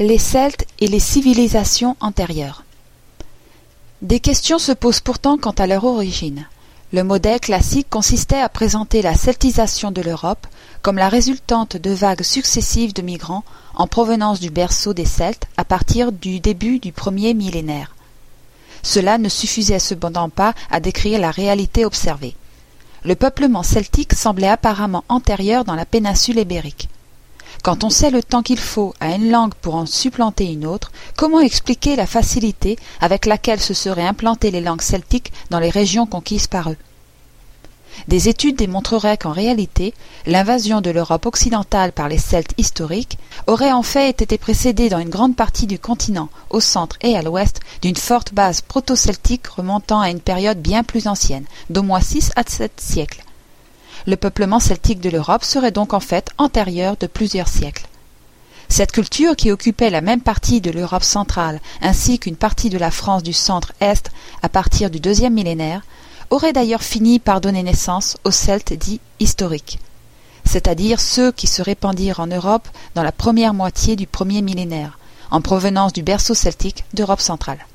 Les Celtes et les civilisations antérieures. Des questions se posent pourtant quant à leur origine. Le modèle classique consistait à présenter la celtisation de l'Europe comme la résultante de vagues successives de migrants en provenance du berceau des Celtes à partir du début du premier millénaire. Cela ne suffisait cependant pas à décrire la réalité observée. Le peuplement celtique semblait apparemment antérieur dans la péninsule ibérique. Quand on sait le temps qu'il faut à une langue pour en supplanter une autre, comment expliquer la facilité avec laquelle se seraient implantées les langues celtiques dans les régions conquises par eux? Des études démontreraient qu'en réalité, l'invasion de l'Europe occidentale par les Celtes historiques aurait en fait été précédée dans une grande partie du continent, au centre et à l'ouest, d'une forte base proto-celtique remontant à une période bien plus ancienne, d'au moins six à sept siècles le peuplement celtique de l'Europe serait donc en fait antérieur de plusieurs siècles. Cette culture, qui occupait la même partie de l'Europe centrale ainsi qu'une partie de la France du centre-est à partir du deuxième millénaire, aurait d'ailleurs fini par donner naissance aux Celtes dits historiques, c'est-à-dire ceux qui se répandirent en Europe dans la première moitié du premier millénaire, en provenance du berceau celtique d'Europe centrale.